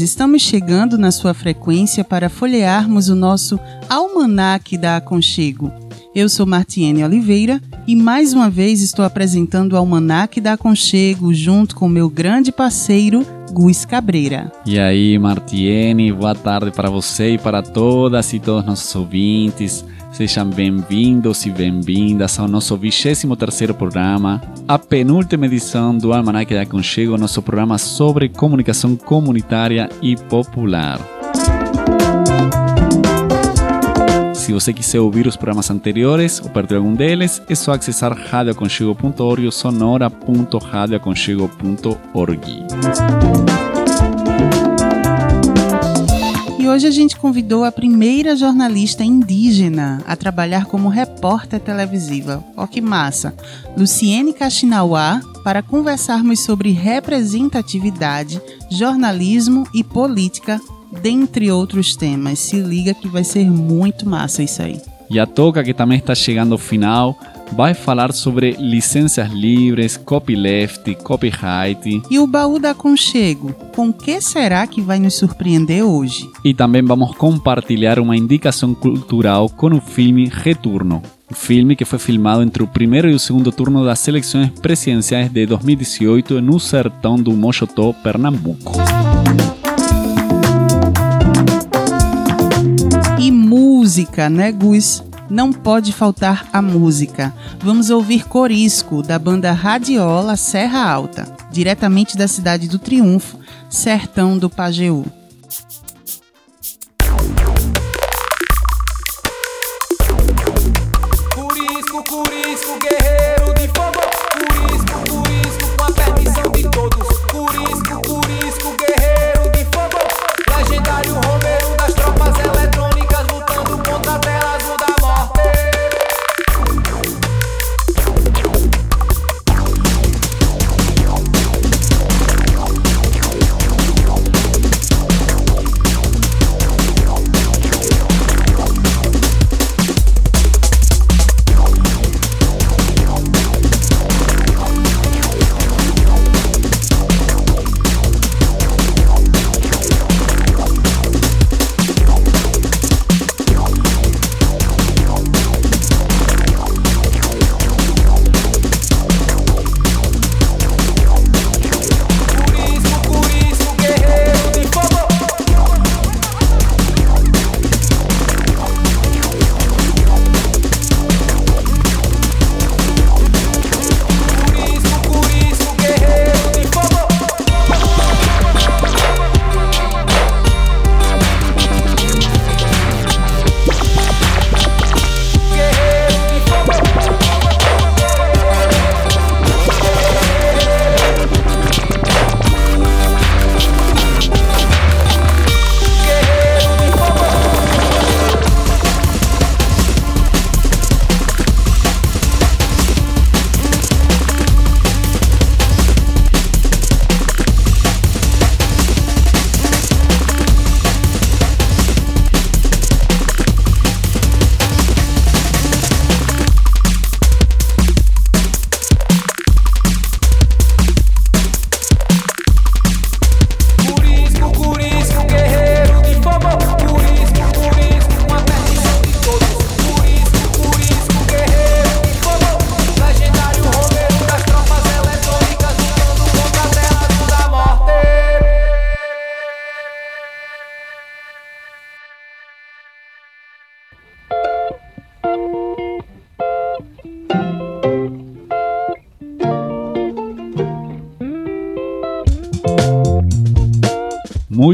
Estamos chegando na sua frequência para folhearmos o nosso Almanac da Aconchego. Eu sou Martiene Oliveira e mais uma vez estou apresentando o Almanac da Aconchego junto com meu grande parceiro, Guis Cabreira. E aí, Martiene, boa tarde para você e para todas e todos nossos ouvintes. Sejam bem-vindos e bem-vindas ao nosso 23º programa, a penúltima edição do Almanac da Aconchego, nosso programa sobre comunicação comunitária e popular. Se você quiser ouvir os programas anteriores ou perder algum deles, é só acessar radioaconchego.org ou sonora.radioaconchego.org. E hoje a gente convidou a primeira jornalista indígena a trabalhar como repórter televisiva. Ó que massa! Luciene Kaxinawá, para conversarmos sobre representatividade, jornalismo e política, dentre outros temas. Se liga que vai ser muito massa isso aí. E a Toca, que também está chegando ao final, vai falar sobre licenças livres, copyleft, copyright. E o baú da Conchego, com que será que vai nos surpreender hoje? E também vamos compartilhar uma indicação cultural com o filme Retorno. Um filme que foi filmado entre o primeiro e o segundo turno das eleições presidenciais de 2018 no sertão do Mochotó, Pernambuco. Música, né, Gus? não pode faltar a música. Vamos ouvir Corisco, da banda Radiola Serra Alta, diretamente da cidade do Triunfo, sertão do Pajeú.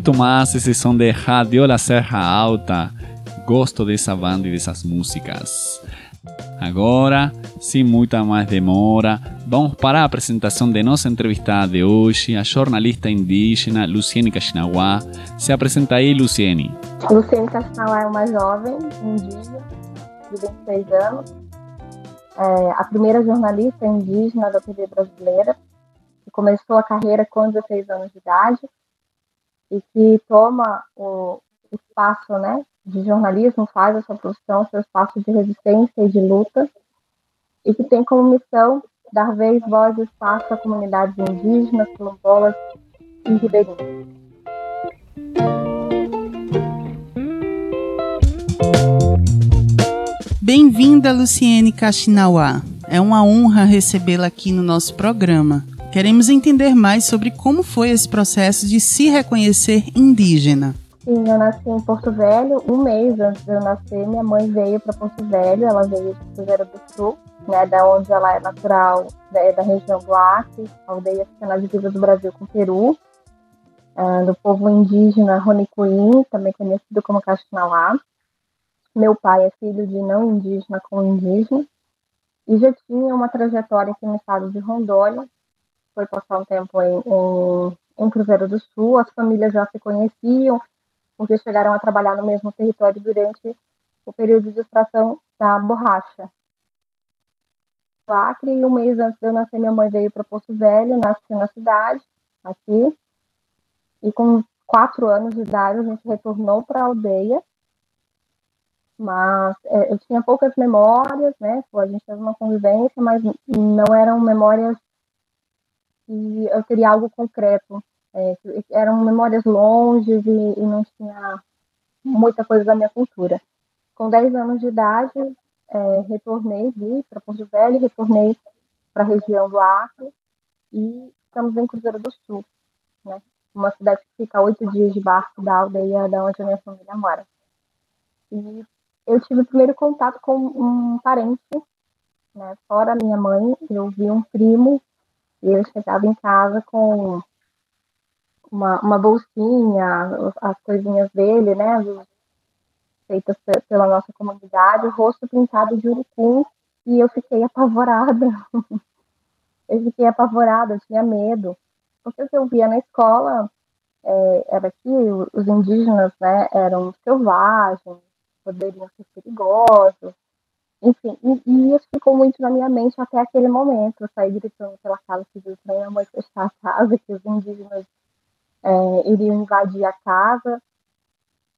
Muito massa esse som de Radiola Serra Alta. Gosto dessa banda e dessas músicas. Agora, sem muita mais demora, vamos para a apresentação de nossa entrevistada de hoje, a jornalista indígena Luciene Kaxinawá. Se apresenta aí, Luciene. Luciene Kaxinawá é uma jovem indígena de 26 anos, é a primeira jornalista indígena da TV brasileira, que começou a carreira com 16 anos de idade e que toma o espaço né, de jornalismo, faz a sua profissão, seu espaço de resistência e de luta, e que tem como missão dar vez, voz e espaço a comunidades indígenas, quilombolas e ribeirinhas. Bem-vinda, Luciene Kaxinawá. É uma honra recebê-la aqui no nosso programa. Queremos entender mais sobre como foi esse processo de se reconhecer indígena. Sim, eu nasci em Porto Velho. Um mês antes de eu nascer, minha mãe veio para Porto Velho. Ela veio de Cruzeiro do Sul, né, da onde ela é natural, é da região do Acre, aldeia que fica na divisa do Brasil com o Peru, uh, do povo indígena Ronicuim, também conhecido como Caxinalá. Meu pai é filho de não indígena com indígena e já tinha uma trajetória aqui no estado de Rondônia. Foi passar um tempo em, em, em Cruzeiro do Sul, as famílias já se conheciam, porque chegaram a trabalhar no mesmo território durante o período de extração da borracha. No Acre, e um mês antes de eu nascer, minha mãe veio para Porto Velho, nasci na cidade, aqui, e com quatro anos de idade a gente retornou para a aldeia, mas é, eu tinha poucas memórias, né, a gente teve uma convivência, mas não eram memórias que eu teria algo concreto é, eram memórias longes e, e, não tinha muita coisa da minha cultura. Com 10 anos de idade, é, retornei para Porto Velho, retornei para a região do Acre e estamos em Cruzeiro do Sul, né? uma cidade que fica oito dias de barco da aldeia da onde a minha família mora. E eu tive o primeiro contato com um parente, né? fora minha mãe, eu vi um primo e ele chegava em casa com uma, uma bolsinha, as coisinhas dele, né, feitas pela nossa comunidade, o rosto pintado de urucum, e eu fiquei apavorada. eu fiquei apavorada, eu tinha medo, porque o que eu via na escola é, era que os indígenas, né, eram selvagens, poderiam ser perigosos, enfim, e, e, isso ficou muito na minha mente até aquele momento. Eu saí gritando pela casa, pedindo para minha mãe fechar a casa, que os indígenas é, iriam invadir a casa.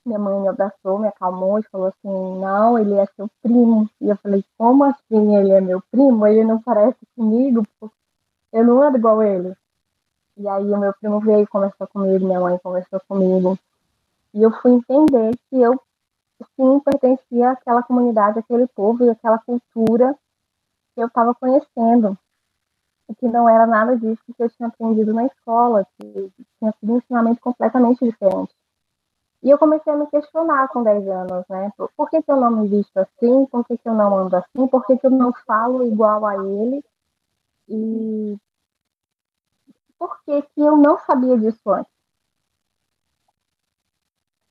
Minha mãe me abraçou, me acalmou e falou assim: Não, ele é seu primo. E eu falei: Como assim ele é meu primo? Ele não parece comigo, eu não ando igual ele. E aí o meu primo veio conversar comigo, minha mãe conversou comigo. E eu fui entender que eu sim pertencia àquela comunidade, àquele povo e àquela cultura que eu estava conhecendo que não era nada disso que eu tinha aprendido na escola, que tinha sido um ensinamento completamente diferente. E eu comecei a me questionar com 10 anos, né? Por que, que eu não me visto assim? Por que, que eu não ando assim? Por que, que eu não falo igual a ele? E por que, que eu não sabia disso antes?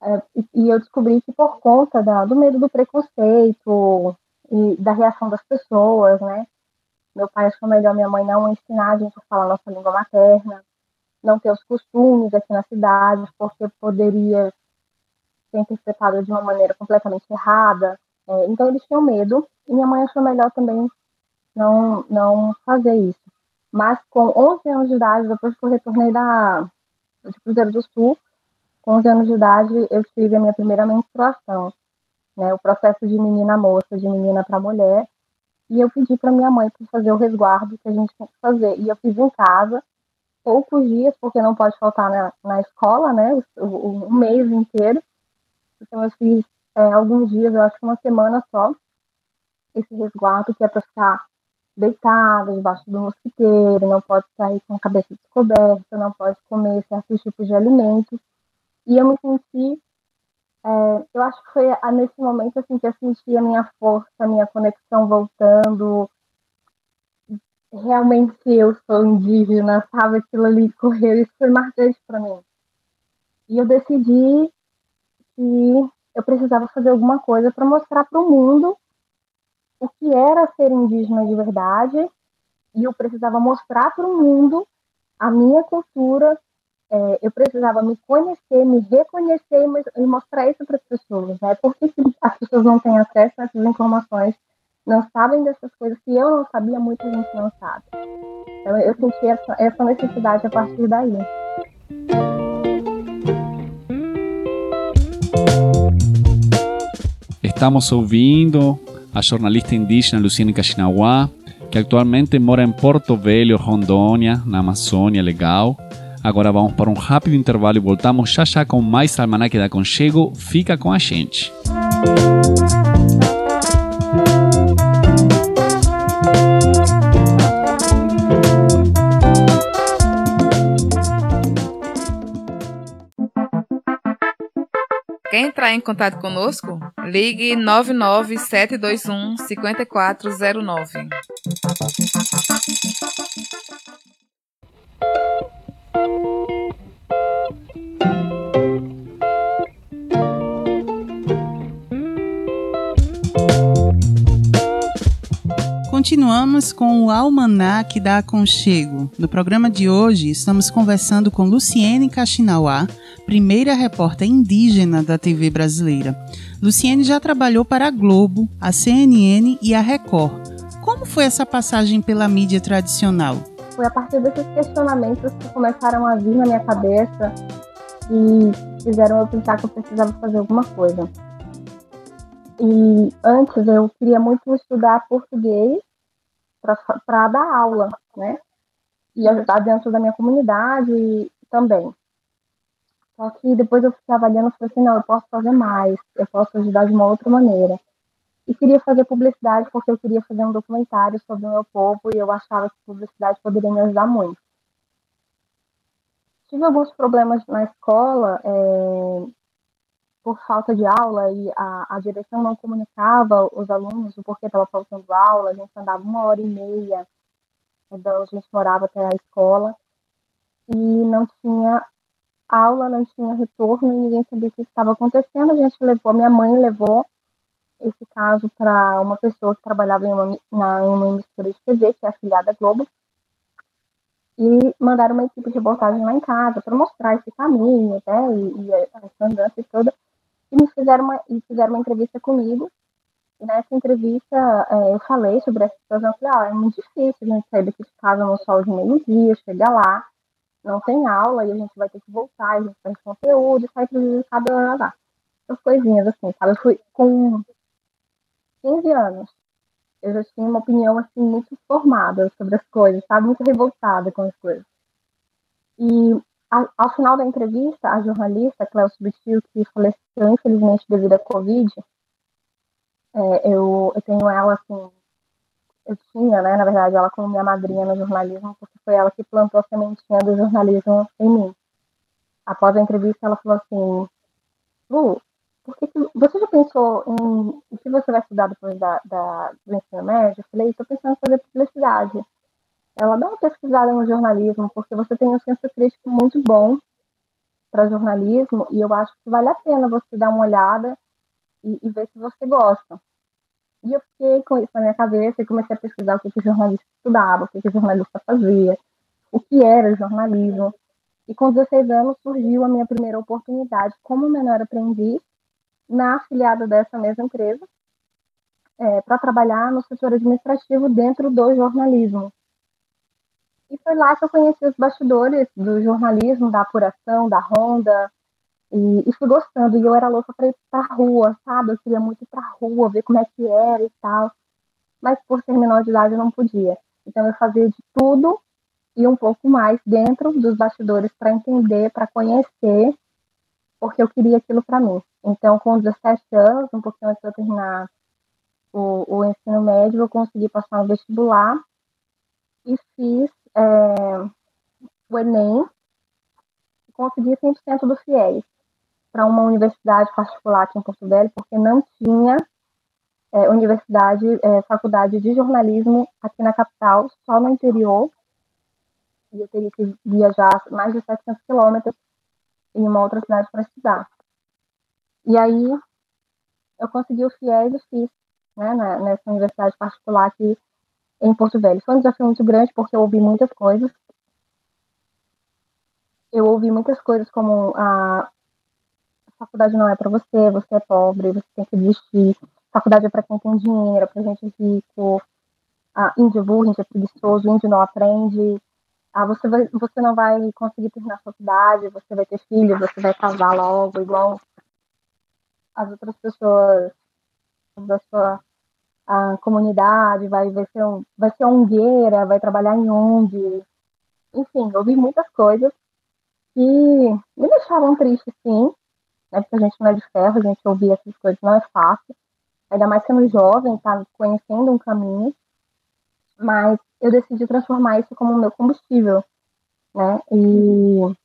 É, e eu descobri que por conta da, do medo do preconceito e da reação das pessoas, né? Meu pai achou melhor minha mãe não ensinar a gente a falar nossa língua materna, não ter os costumes aqui na cidade, porque poderia ser interpretado de uma maneira completamente errada. É, então eles tinham medo e minha mãe achou melhor também não, não fazer isso. Mas com 11 anos de idade, depois que eu retornei da, de Cruzeiro do Sul, com 11 anos de idade, eu tive a minha primeira menstruação. Né, o processo de menina moça, de menina para mulher, e eu pedi para minha mãe para fazer o resguardo que a gente tem que fazer. E eu fiz em casa, poucos dias, porque não pode faltar na, na escola, né? O, o, o, mês inteiro. Então eu fiz é, alguns dias, eu acho que uma semana só, esse resguardo que é para ficar deitada debaixo do mosquiteiro, não pode sair com a cabeça descoberta, não pode comer certos tipos de alimentos. E eu me senti é, eu acho que foi nesse momento assim que eu senti a minha força, a minha conexão voltando. Realmente eu sou indígena, sabe? Aquilo ali correu, isso foi marcante para mim. E eu decidi que eu precisava fazer alguma coisa para mostrar para o mundo o que era ser indígena de verdade e eu precisava mostrar para o mundo a minha cultura. É, eu precisava me conhecer, me reconhecer e, mostrar isso para as pessoas. Né? Por que as pessoas não têm acesso a essas informações, não sabem dessas coisas que eu não sabia, muita gente não sabe. Então eu senti essa, essa necessidade a partir daí. Estamos ouvindo a jornalista indígena Luciene Kaxinawa, que atualmente mora em Porto Velho, Rondônia, na Amazônia Legal. Agora vamos para um rápido intervalo e voltamos já já com mais Almanac da Conchego. Fica com a gente. Quer entrar em contato conosco? Ligue 99721 5409. Continuamos com o Almanac da Aconchego. No programa de hoje, estamos conversando com Luciene Kaxinauá, primeira repórter indígena da TV brasileira. Luciene já trabalhou para a Globo, a CNN e a Record. Como foi essa passagem pela mídia tradicional? Foi a partir desses questionamentos que começaram a vir na minha cabeça e fizeram eu pensar que eu precisava fazer alguma coisa. E antes eu queria muito estudar português para dar aula, né? E ajudar dentro da minha comunidade também. Só que depois eu fiquei avaliando falei assim, não, eu posso fazer mais, eu posso ajudar de uma outra maneira. E queria fazer publicidade porque eu queria fazer um documentário sobre o meu povo e eu achava que publicidade poderia me ajudar muito. Tive alguns problemas na escola, é, por falta de aula e a, a direção não comunicava os alunos o porquê estava faltando aula, a gente andava uma hora e meia então a gente morava até a escola e não tinha aula, não tinha retorno e ninguém sabia o que estava acontecendo. A gente levou, minha mãe levou esse caso para uma pessoa que trabalhava em uma, na, em uma emissora de TV, que é afiliada à Globo, e mandaram uma equipe de reportagem lá em casa para mostrar esse caminho, né, e, e essa andança toda e me fizeram uma, e fizeram uma entrevista comigo. E nessa entrevista é, eu falei sobre essa situação. Eu falei, ah, é muito difícil a gente sair daqui de casa no sol de meio-dia, chegar lá, não tem aula e a gente vai ter que voltar, a gente tem conteúdo, sai prejudicado, lá, lá. Essas coisinhas assim, sabe? Eu fui com 15 anos. Eu já tinha uma opinião assim muito formada sobre as coisas, estava muito revoltada com as coisas. E ao, final da entrevista, a jornalista Cléo Subtil, que faleceu infelizmente devido à Covid, é, eu, eu tenho ela assim, eu tinha, né, na verdade, ela como minha madrinha no jornalismo, porque foi ela que plantou a sementinha do jornalismo em mim. Após a entrevista, ela falou assim, Lu, por que, que você já pensou em o que você vai estudar depois da, da, do ensino médio? Eu falei, estou pensando em fazer publicidade ela dá uma pesquisada no jornalismo, porque você tem um senso crítico muito bom para jornalismo, e eu acho que vale a pena você dar uma olhada e, e, ver se você gosta. E eu fiquei com isso na minha cabeça e comecei a pesquisar o que, que o jornalista estudava, o que, que o jornalista fazia, o que era jornalismo. E com 16 anos surgiu a minha primeira oportunidade como menor aprendiz na afiliada dessa mesma empresa, é, para trabalhar no setor administrativo dentro do jornalismo. E foi lá que eu conheci os bastidores do jornalismo, da apuração, da ronda, e, e fui gostando. E eu era louca para ir para rua, sabe? Eu queria muito ir para rua, ver como é que era e tal. Mas por ser menor de idade eu não podia. Então eu fazia de tudo e um pouco mais dentro dos bastidores para entender, para conhecer, porque eu queria aquilo para mim. Então, com 17 anos, um pouquinho antes de eu terminar o, o ensino médio, eu consegui passar no vestibular e fiz é, o Enem consegui 100% do FIES para uma universidade particular aqui em Porto Velho, porque não tinha é, universidade, é, faculdade de jornalismo aqui na capital, só no interior. E eu teria que viajar mais de 700 quilômetros em uma outra cidade para estudar. E aí eu consegui o FIES e fiz, né, nessa universidade particular aqui em Porto Velho. Foi um desafio muito grande porque eu ouvi muitas coisas. Eu ouvi muitas coisas como a, a faculdade não é para você, você é pobre, você tem que desistir. A faculdade é para quem tem dinheiro, para gente rico. Ah, índio burro, índio é preguiçoso, índio não aprende. Ah, você, vai, você não vai conseguir terminar a faculdade, você vai ter filho, você vai casar logo, igual as outras pessoas da sua a comunidade, vai, vai, ser um, vai ser ongueira, vai trabalhar em ONG. Enfim, ouvi muitas coisas que me deixavam triste, sim, né, porque a gente não é de ferro, a gente ouvir essas coisas não é fácil, ainda mais sendo jovem, tá conhecendo um caminho, mas eu decidi transformar isso como meu combustível, né, e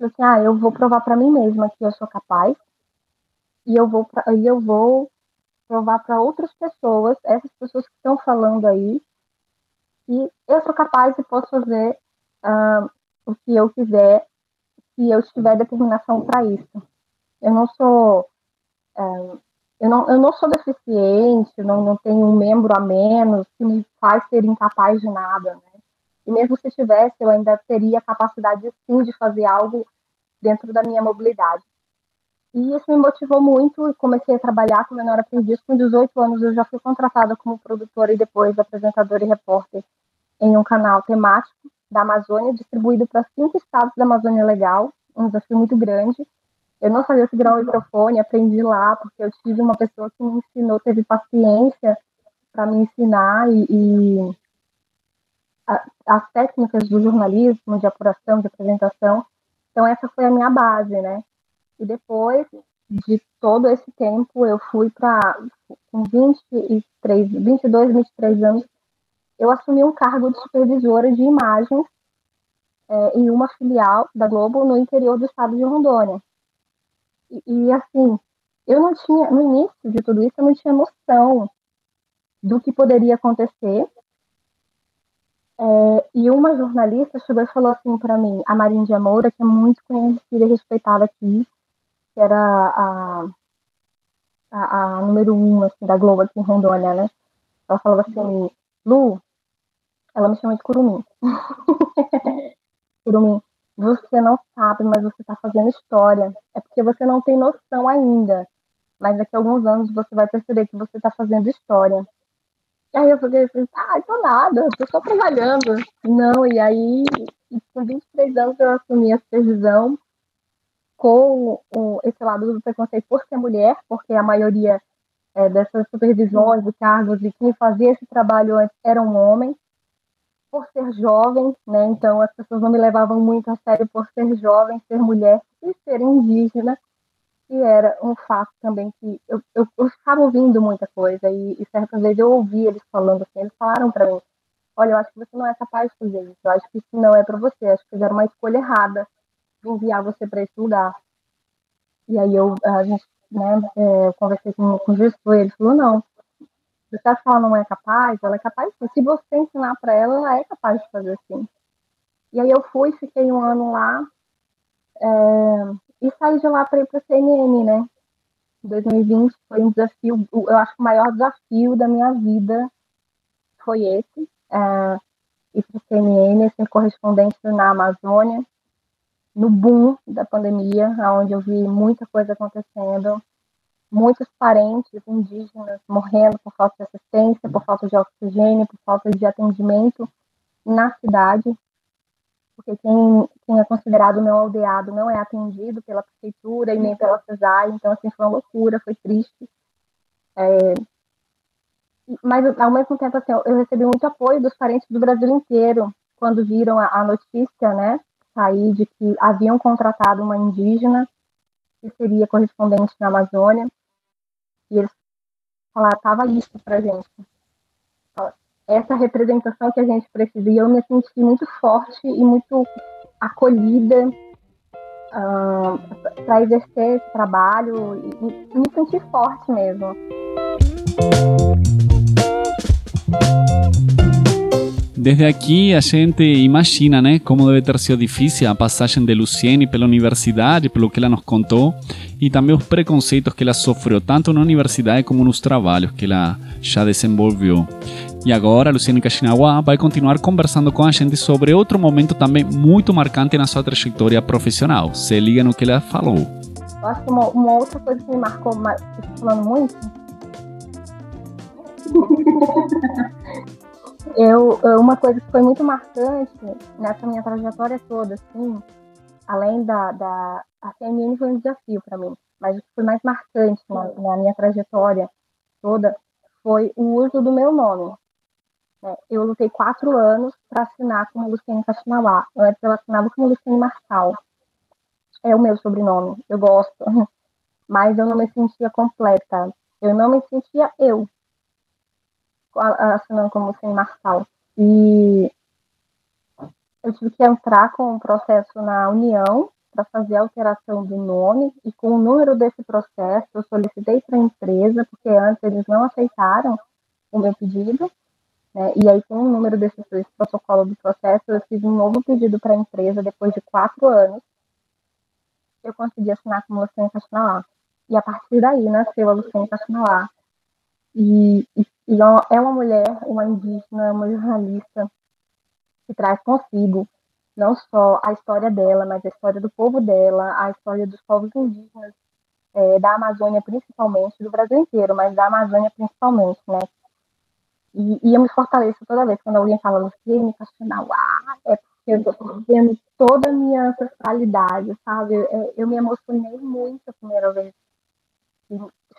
assim, ah, eu vou provar para mim mesma que eu sou capaz, e eu vou, e eu vou provar para outras pessoas, essas pessoas que estão falando aí, que eu sou capaz e posso fazer uh, o que eu quiser se eu tiver determinação para isso. Eu não sou uh, eu não, eu não sou deficiente, não, não tenho um membro a menos que me faz ser incapaz de nada, né? E mesmo se tivesse, eu ainda teria capacidade sim de fazer algo dentro da minha mobilidade. E isso me motivou muito e comecei a trabalhar com menor aprendiz. Com 18 anos eu já fui contratada como produtora e depois apresentadora e repórter em um canal temático da Amazônia, distribuído para cinco estados da Amazônia Legal, um desafio muito grande. Eu não sabia segurar o microfone, aprendi lá, porque eu tive uma pessoa que me ensinou, teve paciência para me ensinar e, e a, as técnicas do jornalismo, de apuração, de apresentação. Então essa foi a minha base, né? E depois de todo esse tempo, eu fui para, com 23, 22, 23 anos, eu assumi um cargo de supervisora de imagens é, em uma filial da Globo no interior do estado de Rondônia. E, e, assim, eu não tinha, no início de tudo isso, eu não tinha noção do que poderia acontecer. É, e uma jornalista chegou e falou assim para mim, a Marinha de Moura, que é muito conhecida e respeitada aqui, que era a, a, a número um assim, da Globo aqui em Rondônia, né? Ela falava assim, Lu, ela me chama de Curumim. Curumim, você não sabe, mas você está fazendo história. É porque você não tem noção ainda. Mas daqui a alguns anos você vai perceber que você está fazendo história. E aí eu falei assim, ah, tô nada, tô só trabalhando. Não, e aí, com 23 anos eu assumi a supervisão com esse lado do preconceito por ser mulher, porque a maioria é, dessas supervisões de cargos e quem fazia esse trabalho antes era um homem, por ser jovem, né? Então as pessoas não me levavam muito a sério por ser jovem, ser mulher e ser indígena, e era um fato também que eu, eu, eu ficava ouvindo muita coisa e, e certas vezes eu ouvi eles falando assim, eles falaram para mim, olha, eu acho que você não é capaz de fazer isso, eu acho que isso não é para você, acho que fizeram uma escolha errada enviar você para esse lugar. E aí eu, a gente, né, é, conversei com, com o gestor, ele falou, não, você acha que ela não é capaz? Ela é capaz. Se você ensinar para ela, ela é capaz de fazer assim. E aí eu fui, fiquei um ano lá, é, e saí de lá para ir para CNN, né? 2020 foi um desafio, eu acho que o maior desafio da minha vida foi esse, é, ir para CNN, ser correspondente na Amazônia, no boom da pandemia, onde eu vi muita coisa acontecendo, muitos parentes indígenas morrendo por falta de assistência, por falta de oxigênio, por falta de atendimento na cidade, porque quem, quem é considerado não aldeado não é atendido pela prefeitura e nem pela CESAI, então assim foi uma loucura, foi triste. É, mas ao mesmo tempo assim, eu recebi muito apoio dos parentes do Brasil inteiro quando viram a, a notícia, né, sair de que haviam contratado uma indígena que seria correspondente na Amazônia, e eles falaram, isso para gente. Essa representação que a gente precisa, e eu me senti muito forte e muito acolhida uh, ah, para exercer esse trabalho, e, e me senti forte mesmo. Desde aqui a gente imagina, né, como deve ter sido difícil a passagem de Luciene pela universidade, pelo que ela nos contou, e também os preconceitos que ela sofreu tanto na universidade como nos trabalhos que ela já desenvolveu. E agora, Luciene Kashinawa vai continuar conversando com a gente sobre outro momento também muito marcante na sua trajetória profissional. Se liga no que ela falou. Eu acho que uma, uma outra coisa que me marcou, mas falando muito, eu, uma coisa que foi muito marcante nessa minha trajetória toda, assim, além da, da a CNN foi um desafio para mim, mas o que foi mais marcante na, na, minha trajetória toda foi o uso do meu nome. É, eu lutei quatro anos para assinar como Luciene Kashinawa. Antes eu assinava como Luciene Marçal. É o meu sobrenome, eu gosto. Mas eu não me sentia completa. Eu não me sentia eu assinando como sem marçal. E eu tive que entrar com um processo na União para fazer a alteração do nome e com o número desse processo eu solicitei para a empresa, porque antes eles não aceitaram o meu pedido, né? e aí com o número desse, desse protocolo do processo eu fiz um novo pedido para a empresa depois de quatro anos, eu consegui assinar como Luciane Castinalá. E a partir daí nasceu a Luciane Castinalá. E, e e é uma mulher, uma indígena, uma jornalista, que traz consigo não só a história dela, mas a história do povo dela, a história dos povos indígenas, é, da Amazônia principalmente, do Brasil inteiro, mas da Amazônia principalmente, né? E, e eu me fortaleço toda vez quando alguém fala Luciene Castanauá, é porque eu estou vendo toda a minha ancestralidade, sabe? Eu, eu me emocionei muito a primeira vez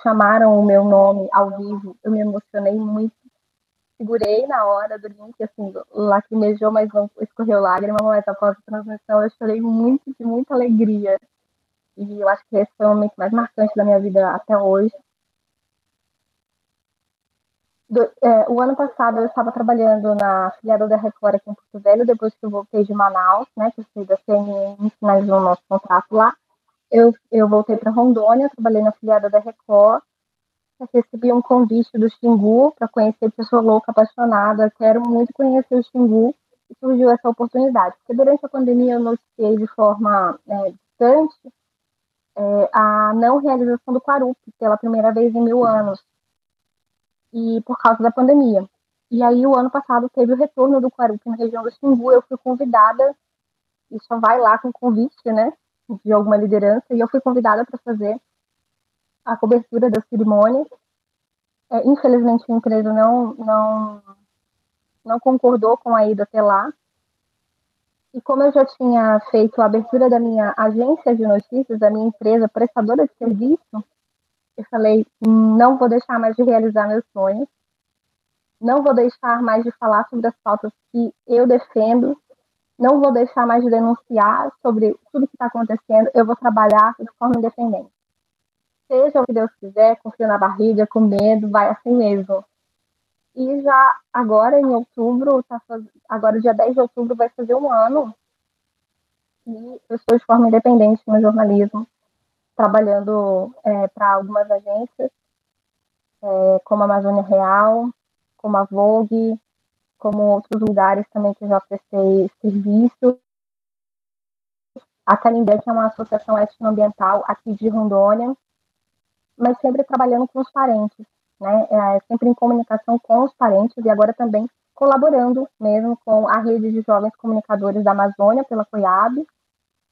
chamaram o meu nome ao vivo, eu me emocionei muito. Segurei na hora do link, assim, lacrimejou, mas não escorreu lágrima, mas após a transmissão eu chorei muito, de muita alegria. E eu acho que esse foi o momento mais marcante da minha vida até hoje. Do, é, o ano passado eu estava trabalhando na filiada da Record aqui em Porto Velho, depois que eu voltei de Manaus, né, que eu saí da CNN, finalizou o nosso contrato lá eu, eu voltei para Rondônia, trabalhei na filiada da Record, recebi um convite do Xingu para conhecer pessoa louca, apaixonada, quero muito conhecer o Xingu, e surgiu essa oportunidade. Porque durante a pandemia eu noticiei de forma é, distante é, a não realização do Quarup pela primeira vez em mil anos, e por causa da pandemia. E aí, o ano passado, teve o retorno do Quarup na região do Xingu, eu fui convidada, e só vai lá com convite, né? De alguma liderança, e eu fui convidada para fazer a cobertura da cerimônia. É, infelizmente, a empresa não, não, não concordou com a ida até lá. E como eu já tinha feito a abertura da minha agência de notícias, da minha empresa prestadora de serviço, eu falei: não vou deixar mais de realizar meus sonhos, não vou deixar mais de falar sobre as pautas que eu defendo não vou deixar mais de denunciar sobre tudo que está acontecendo, eu vou trabalhar de forma independente. Seja o que Deus quiser, com frio na barriga, com medo, vai assim mesmo. E já agora, em outubro, tá faz... agora dia 10 de outubro, vai fazer um ano e eu estou de forma independente no jornalismo, trabalhando é, para algumas agências, é, como a Amazônia Real, como a Vogue, como outros lugares também que já prestei serviço. A Canindé, que é uma associação etnoambiental aqui de Rondônia, mas sempre trabalhando com os parentes, né? É, sempre em comunicação com os parentes e agora também colaborando mesmo com a rede de jovens comunicadores da Amazônia, pela COIAB,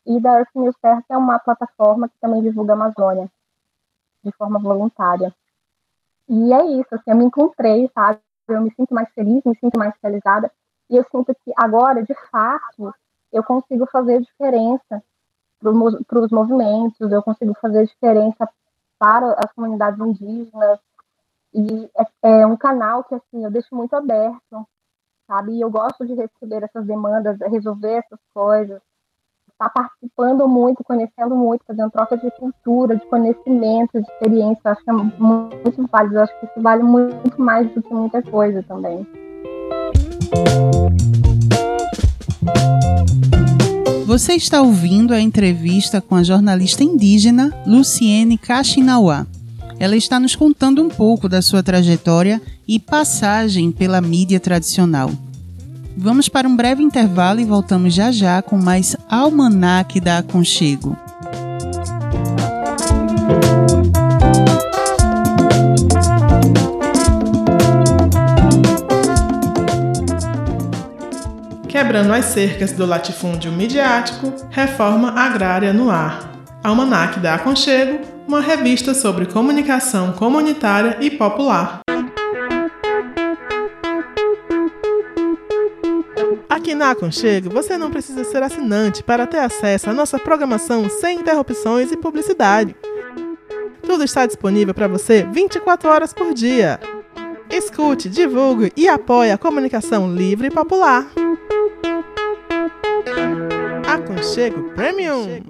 e da Earth News Terra, que é uma plataforma que também divulga a Amazônia de forma voluntária. E é isso, assim, eu me encontrei, sabe? Eu me sinto mais feliz, me sinto mais realizada. E eu sinto que agora, de fato, eu consigo fazer diferença para os movimentos, eu consigo fazer diferença para as comunidades indígenas. E é, é um canal que, assim, eu deixo muito aberto, sabe? E eu gosto de receber essas demandas, resolver essas coisas está participando muito, conhecendo muito, fazendo troca de cultura, de conhecimento, de experiência. Acho que é muito válido. Acho que isso vale muito mais do que muita coisa também. Você está ouvindo a entrevista com a jornalista indígena Luciene Kashinawa. Ela está nos contando um pouco da sua trajetória e passagem pela mídia tradicional. Vamos para um breve intervalo e voltamos já já com mais Almanac da Aconchego. Quebrando as cercas do latifúndio midiático, reforma agrária no ar. Almanac da Aconchego, uma revista sobre comunicação comunitária e popular. Aqui na Aconchego, você não precisa ser assinante para ter acesso à nossa programação sem interrupções e publicidade. Tudo está disponível para você 24 horas por dia. Escute, divulgue e apoie a comunicação livre e popular. Aconchego Premium.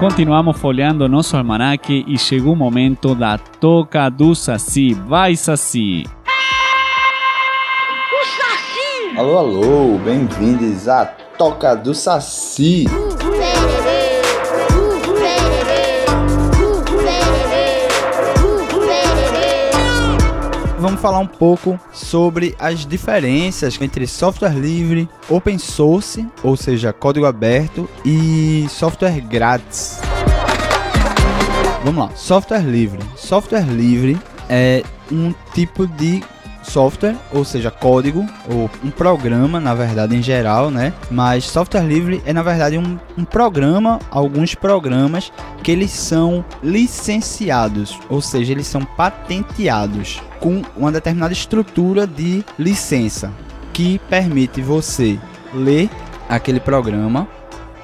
Continuamos folheando nosso almanaque e chegou o momento da toca do Saci. Vai, Saci! Alô, alô, bem-vindos à Toca do Saci. Vamos falar um pouco sobre as diferenças entre software livre, open source, ou seja, código aberto, e software grátis. Vamos lá, software livre. Software livre é um tipo de software, ou seja, código, ou um programa, na verdade, em geral, né? Mas software livre é, na verdade, um, um programa, alguns programas que eles são licenciados, ou seja, eles são patenteados com uma determinada estrutura de licença que permite você ler aquele programa,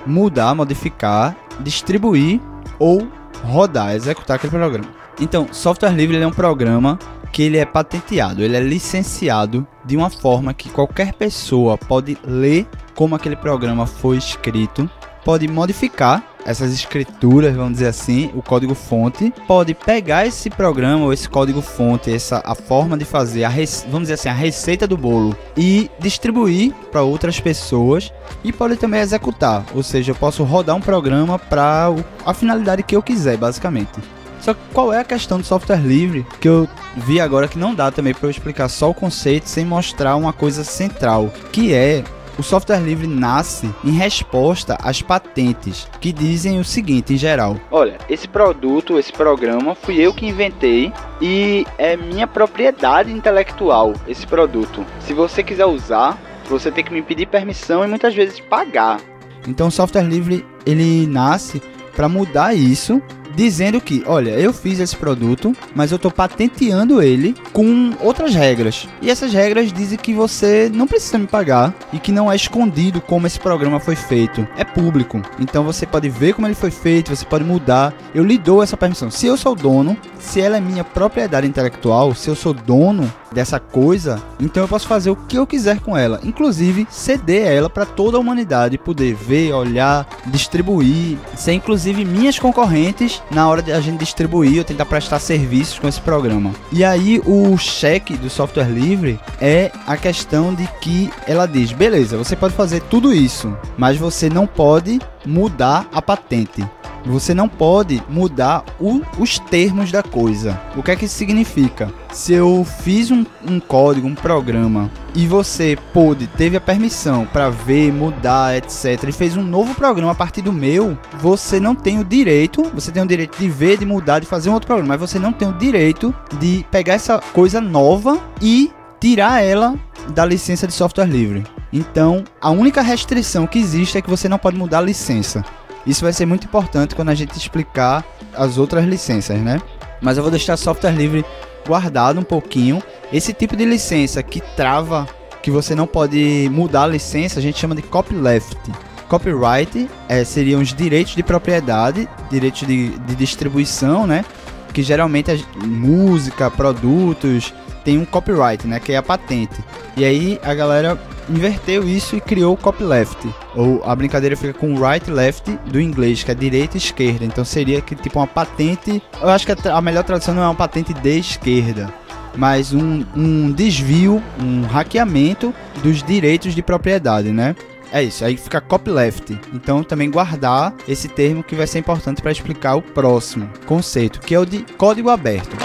mudar, modificar, distribuir ou rodar, executar aquele programa. Então, software livre é um programa que ele é patenteado, ele é licenciado de uma forma que qualquer pessoa pode ler como aquele programa foi escrito, pode modificar essas escrituras, vamos dizer assim, o código fonte, pode pegar esse programa ou esse código fonte, essa a forma de fazer, a vamos dizer assim, a receita do bolo e distribuir para outras pessoas e pode também executar, ou seja, eu posso rodar um programa para a finalidade que eu quiser, basicamente. Só que qual é a questão do software livre que eu vi agora que não dá também para eu explicar só o conceito sem mostrar uma coisa central, que é o software livre nasce em resposta às patentes, que dizem o seguinte em geral: Olha, esse produto, esse programa, fui eu que inventei e é minha propriedade intelectual esse produto. Se você quiser usar, você tem que me pedir permissão e muitas vezes pagar. Então, o software livre ele nasce para mudar isso dizendo que, olha, eu fiz esse produto, mas eu estou patenteando ele com outras regras. E essas regras dizem que você não precisa me pagar e que não é escondido como esse programa foi feito. É público. Então você pode ver como ele foi feito, você pode mudar. Eu lhe dou essa permissão. Se eu sou dono, se ela é minha propriedade intelectual, se eu sou dono dessa coisa, então eu posso fazer o que eu quiser com ela, inclusive ceder ela para toda a humanidade poder ver, olhar, distribuir, ser inclusive minhas concorrentes na hora de a gente distribuir ou tentar prestar serviços com esse programa. E aí o cheque do software livre é a questão de que ela diz: beleza, você pode fazer tudo isso, mas você não pode mudar a patente. Você não pode mudar o, os termos da coisa. O que é que isso significa? Se eu fiz um, um código, um programa, e você pôde, teve a permissão para ver, mudar, etc., e fez um novo programa a partir do meu, você não tem o direito, você tem o direito de ver, de mudar, de fazer um outro programa, mas você não tem o direito de pegar essa coisa nova e tirar ela da licença de software livre. Então, a única restrição que existe é que você não pode mudar a licença. Isso vai ser muito importante quando a gente explicar as outras licenças, né? Mas eu vou deixar software livre guardado um pouquinho. Esse tipo de licença que trava, que você não pode mudar a licença, a gente chama de copyleft. Copyright é, seriam os direitos de propriedade, direitos de, de distribuição, né? Que geralmente é música, produtos, tem um copyright, né? Que é a patente. E aí a galera inverteu isso e criou o copyleft. Ou a brincadeira fica com right left do inglês, que é direita e esquerda. Então seria que tipo uma patente. Eu acho que a melhor tradução não é uma patente de esquerda, mas um, um desvio, um hackeamento dos direitos de propriedade, né? É isso, aí fica copyleft. Então também guardar esse termo que vai ser importante para explicar o próximo conceito, que é o de código aberto.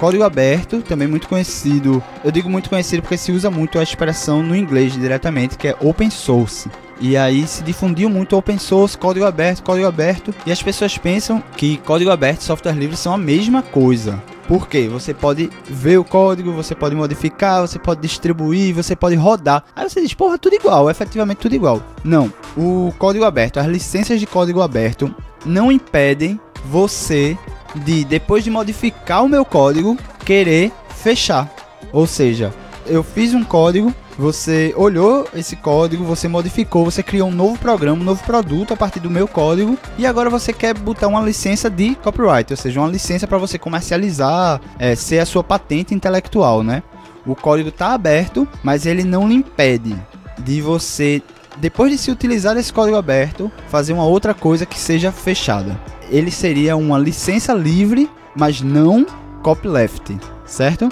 Código aberto, também muito conhecido. Eu digo muito conhecido porque se usa muito a expressão no inglês diretamente, que é open source. E aí se difundiu muito open source, código aberto, código aberto, e as pessoas pensam que código aberto e software livre são a mesma coisa. Por quê? Você pode ver o código, você pode modificar, você pode distribuir, você pode rodar. Aí você diz, porra, tudo igual, efetivamente tudo igual. Não, o código aberto, as licenças de código aberto não impedem você de, depois de modificar o meu código, querer fechar. Ou seja, eu fiz um código, você olhou esse código, você modificou, você criou um novo programa, um novo produto a partir do meu código e agora você quer botar uma licença de copyright, ou seja, uma licença para você comercializar, é, ser a sua patente intelectual, né? O código está aberto, mas ele não lhe impede de você, depois de se utilizar esse código aberto, fazer uma outra coisa que seja fechada. Ele seria uma licença livre, mas não copyleft, certo?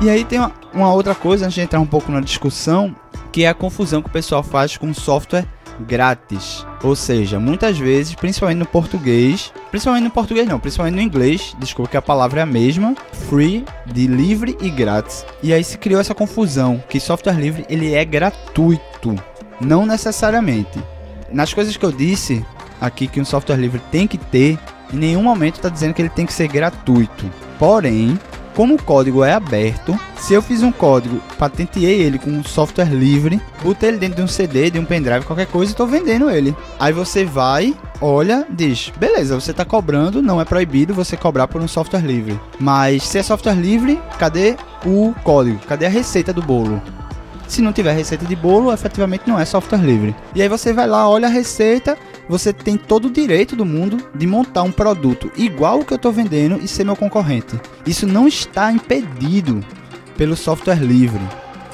E aí tem uma, uma, outra coisa, antes de entrar um pouco na discussão, que é a confusão que o pessoal faz com software grátis. Ou seja, muitas vezes, principalmente no português, principalmente no português não, principalmente no inglês, desculpa que a palavra é a mesma, free, de livre e grátis. E aí se criou essa confusão que software livre ele é gratuito, não necessariamente. Nas coisas que eu disse aqui que um software livre tem que ter, em nenhum momento está dizendo que ele tem que ser gratuito. Porém, como o código é aberto, se eu fiz um código, patenteei ele com um software livre, botei ele dentro de um CD, de um pendrive, qualquer coisa, e estou vendendo ele. Aí você vai, olha, diz: beleza, você está cobrando, não é proibido você cobrar por um software livre. Mas se é software livre, cadê o código? Cadê a receita do bolo? Se não tiver receita de bolo, efetivamente não é software livre. E aí você vai lá, olha a receita, você tem todo o direito do mundo de montar um produto igual o que eu estou vendendo e ser meu concorrente. Isso não está impedido pelo software livre.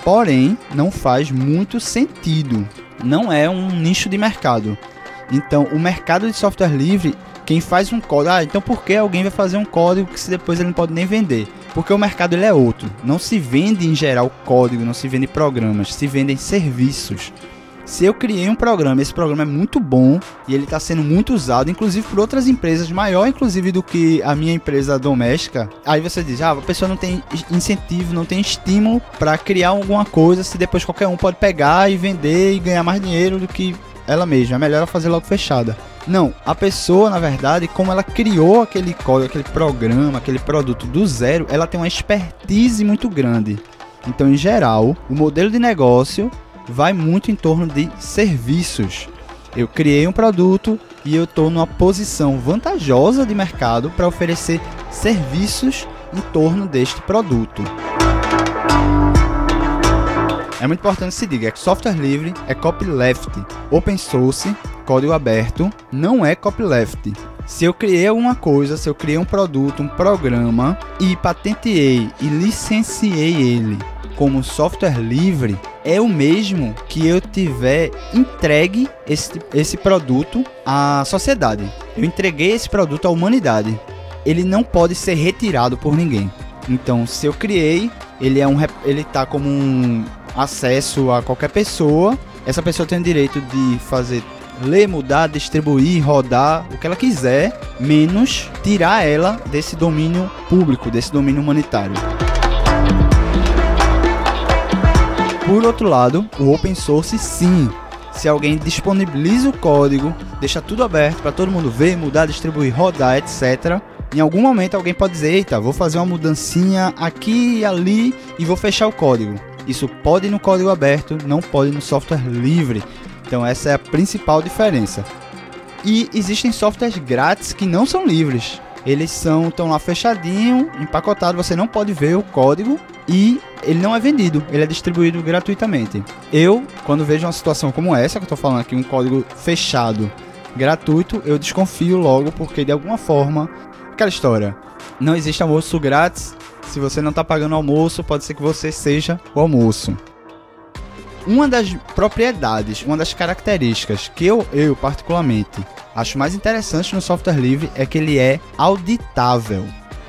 Porém, não faz muito sentido. Não é um nicho de mercado. Então, o mercado de software livre, quem faz um código, ah, então por que alguém vai fazer um código que depois ele não pode nem vender? Porque o mercado ele é outro. Não se vende em geral código, não se vende programas, se vendem serviços. Se eu criei um programa, esse programa é muito bom e ele está sendo muito usado, inclusive por outras empresas, maior inclusive do que a minha empresa doméstica. Aí você diz, ah, a pessoa não tem incentivo, não tem estímulo para criar alguma coisa, se depois qualquer um pode pegar e vender e ganhar mais dinheiro do que ela mesma. É melhor ela fazer logo fechada. Não, a pessoa, na verdade, como ela criou aquele código, aquele programa, aquele produto do zero, ela tem uma expertise muito grande. Então, em geral, o modelo de negócio vai muito em torno de serviços. Eu criei um produto e eu estou numa posição vantajosa de mercado para oferecer serviços em torno deste produto. É muito importante se diga que software livre é copyleft, open source, código aberto, não é copyleft. Se eu criei alguma coisa, se eu criei um produto, um programa e patenteei e licenciei ele como software livre é o mesmo que eu tiver entregue esse, esse produto à sociedade. Eu entreguei esse produto à humanidade. Ele não pode ser retirado por ninguém. Então, se eu criei, ele é um ele tá como um acesso a qualquer pessoa. Essa pessoa tem o direito de fazer ler, mudar, distribuir, rodar, o que ela quiser, menos tirar ela desse domínio público, desse domínio humanitário. Por outro lado, o open source sim. Se alguém disponibiliza o código, deixa tudo aberto para todo mundo ver, mudar, distribuir, rodar, etc. Em algum momento alguém pode dizer, eita, vou fazer uma mudancinha aqui e ali e vou fechar o código. Isso pode no código aberto, não pode no software livre. Então essa é a principal diferença. E existem softwares grátis que não são livres. Eles são estão lá fechadinho, empacotado, você não pode ver o código e ele não é vendido, ele é distribuído gratuitamente. Eu, quando vejo uma situação como essa, que eu estou falando aqui, um código fechado, gratuito, eu desconfio logo, porque de alguma forma, aquela história, não existe almoço grátis, se você não está pagando almoço, pode ser que você seja o almoço. Uma das propriedades, uma das características que eu, eu particularmente acho mais interessante no software livre é que ele é auditável.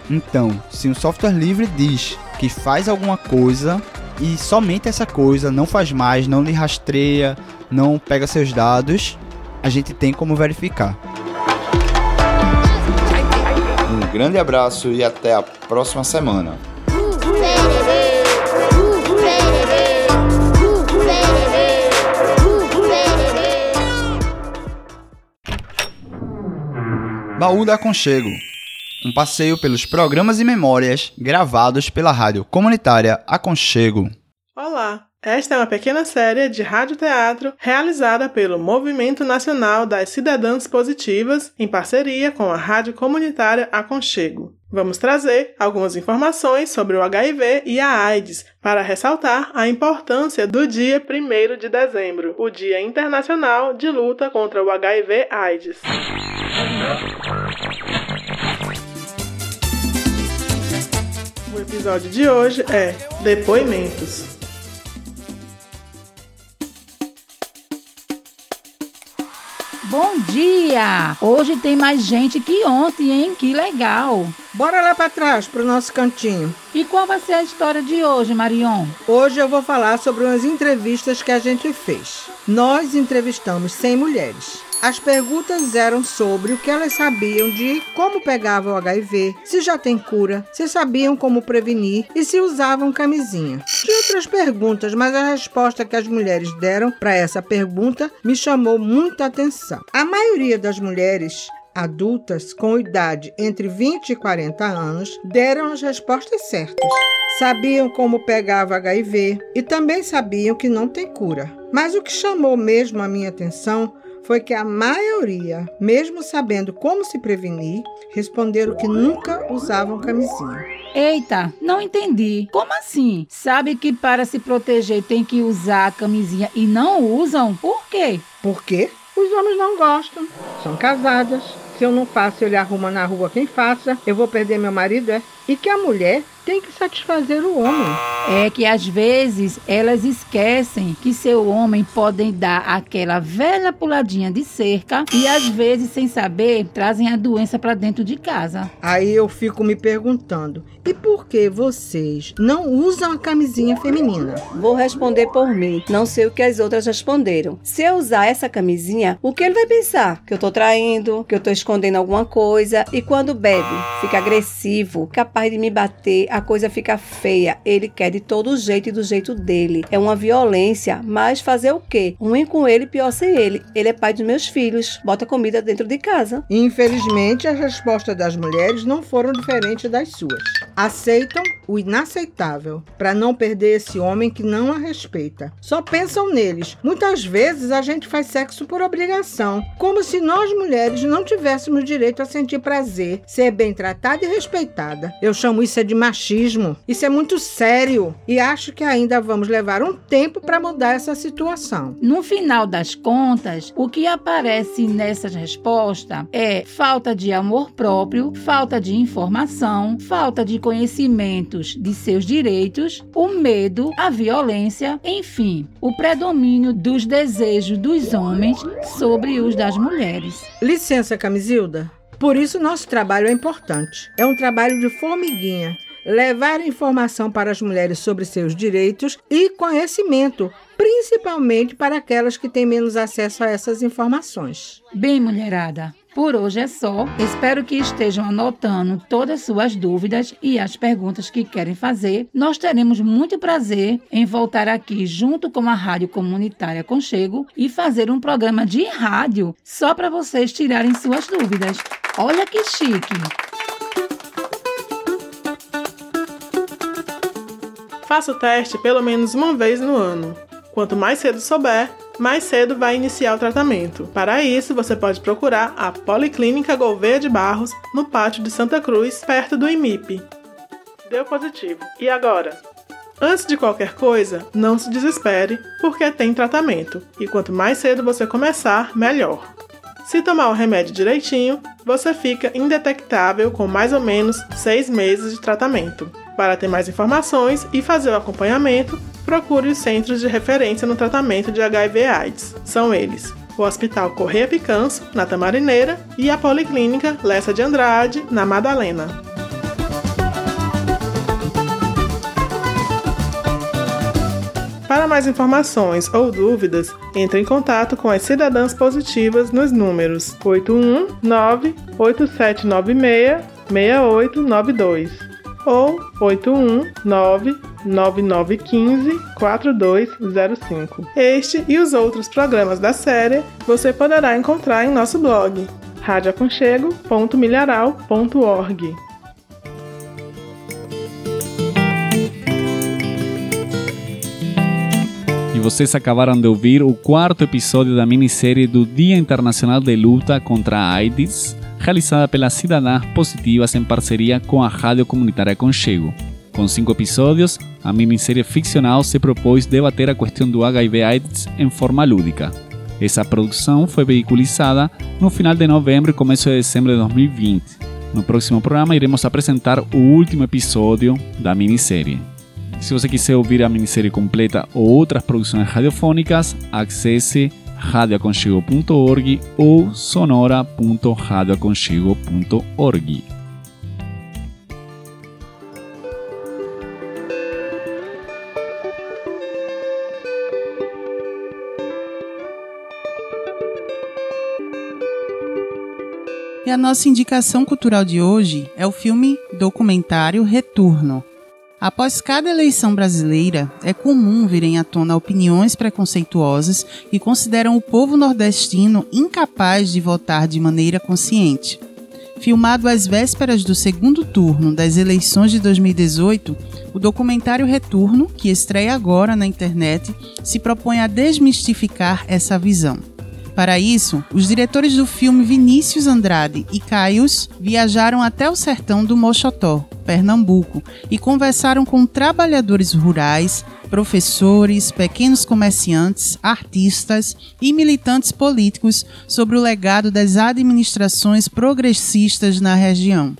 Então, se um software livre diz que faz alguma coisa e somente essa coisa não faz mais, não lhe rastreia, não pega seus dados, a gente tem como verificar. grande abraço e até a próxima semana. Baú da Aconchego um passeio pelos programas e memórias gravados pela rádio comunitária Aconchego. Olá! Esta é uma pequena série de radioteatro realizada pelo Movimento Nacional das Cidadãs Positivas em parceria com a rádio comunitária Aconchego. Vamos trazer algumas informações sobre o HIV e a AIDS para ressaltar a importância do dia 1 de dezembro, o Dia Internacional de Luta contra o HIV/AIDS. O episódio de hoje é Depoimentos. Bom dia! Hoje tem mais gente que ontem, hein? Que legal! Bora lá para trás, pro nosso cantinho. E qual vai ser a história de hoje, Marion? Hoje eu vou falar sobre umas entrevistas que a gente fez. Nós entrevistamos 100 mulheres. As perguntas eram sobre o que elas sabiam de como pegavam o HIV, se já tem cura, se sabiam como prevenir e se usavam camisinha. E outras perguntas, mas a resposta que as mulheres deram para essa pergunta me chamou muita atenção. A maioria das mulheres adultas com idade entre 20 e 40 anos deram as respostas certas. Sabiam como pegava HIV e também sabiam que não tem cura. Mas o que chamou mesmo a minha atenção foi que a maioria, mesmo sabendo como se prevenir, responderam que nunca usavam camisinha. Eita, não entendi. Como assim? Sabe que para se proteger tem que usar a camisinha e não usam? Por quê? Por quê? Os homens não gostam, são casadas. Se eu não faço, ele arruma na rua quem faça, eu vou perder meu marido, é? E que a mulher tem que satisfazer o homem. É que às vezes elas esquecem que seu homem podem dar aquela velha puladinha de cerca e às vezes sem saber trazem a doença para dentro de casa. Aí eu fico me perguntando: e por que vocês não usam a camisinha feminina? Vou responder por mim. Não sei o que as outras responderam. Se eu usar essa camisinha, o que ele vai pensar? Que eu tô traindo, que eu tô escondendo alguma coisa e quando bebe, fica agressivo, capaz de me bater, a coisa fica feia. Ele quer de todo jeito e do jeito dele. É uma violência, mas fazer o quê? Ruim com ele, pior sem ele. Ele é pai dos meus filhos, bota comida dentro de casa. Infelizmente, as respostas das mulheres não foram diferentes das suas. Aceitam o inaceitável para não perder esse homem que não a respeita. Só pensam neles. Muitas vezes a gente faz sexo por obrigação, como se nós mulheres não tivéssemos direito a sentir prazer, ser bem tratada e respeitada. Eu chamo isso de machismo. Isso é muito sério e acho que ainda vamos levar um tempo para mudar essa situação. No final das contas, o que aparece nessas respostas é falta de amor próprio, falta de informação, falta de conhecimentos de seus direitos, o medo, a violência, enfim, o predomínio dos desejos dos homens sobre os das mulheres. Licença, Camisilda. Por isso, nosso trabalho é importante. É um trabalho de formiguinha levar informação para as mulheres sobre seus direitos e conhecimento, principalmente para aquelas que têm menos acesso a essas informações. Bem, mulherada, por hoje é só. Espero que estejam anotando todas suas dúvidas e as perguntas que querem fazer. Nós teremos muito prazer em voltar aqui junto com a Rádio Comunitária Conchego e fazer um programa de rádio só para vocês tirarem suas dúvidas. Olha que chique! Faça o teste pelo menos uma vez no ano. Quanto mais cedo souber, mais cedo vai iniciar o tratamento. Para isso, você pode procurar a Policlínica Gouveia de Barros, no pátio de Santa Cruz, perto do IMIP. Deu positivo. E agora? Antes de qualquer coisa, não se desespere, porque tem tratamento. E quanto mais cedo você começar, melhor. Se tomar o remédio direitinho, você fica indetectável com mais ou menos 6 meses de tratamento. Para ter mais informações e fazer o acompanhamento, procure os centros de referência no tratamento de HIV/AIDS. São eles: o Hospital Correia Picanço, na Tamarineira, e a Policlínica Lessa de Andrade, na Madalena. Para mais informações ou dúvidas, entre em contato com as Cidadãs Positivas nos números 819 8796 6892 ou 819 9915 4205. Este e os outros programas da série você poderá encontrar em nosso blog radioaconchego.milharal.org. E vocês acabaram de ouvir o quarto episódio da minissérie do Dia Internacional de Luta contra a AIDS, realizada pelas Cidadãs Positivas em parceria com a Rádio Comunitária Aconchego. Com cinco episódios, a minissérie ficcional se propôs debater a questão do HIV/AIDS em forma lúdica. Essa produção foi veiculizada no final de novembro e começo de dezembro de 2020. No próximo programa iremos apresentar o último episódio da minissérie. Se você quiser ouvir a minissérie completa ou outras produções radiofônicas, acesse radioaconchego.org ou sonora.radioaconchego.org. E a nossa indicação cultural de hoje é o filme documentário Retorno. Após cada eleição brasileira, é comum virem à tona opiniões preconceituosas que consideram o povo nordestino incapaz de votar de maneira consciente. Filmado às vésperas do segundo turno das eleições de 2018, o documentário Retorno, que estreia agora na internet, se propõe a desmistificar essa visão. Para isso, os diretores do filme Vinícius Andrade e Caius viajaram até o sertão do Mochotó, Pernambuco, e conversaram com trabalhadores rurais, professores, pequenos comerciantes, artistas e militantes políticos sobre o legado das administrações progressistas na região.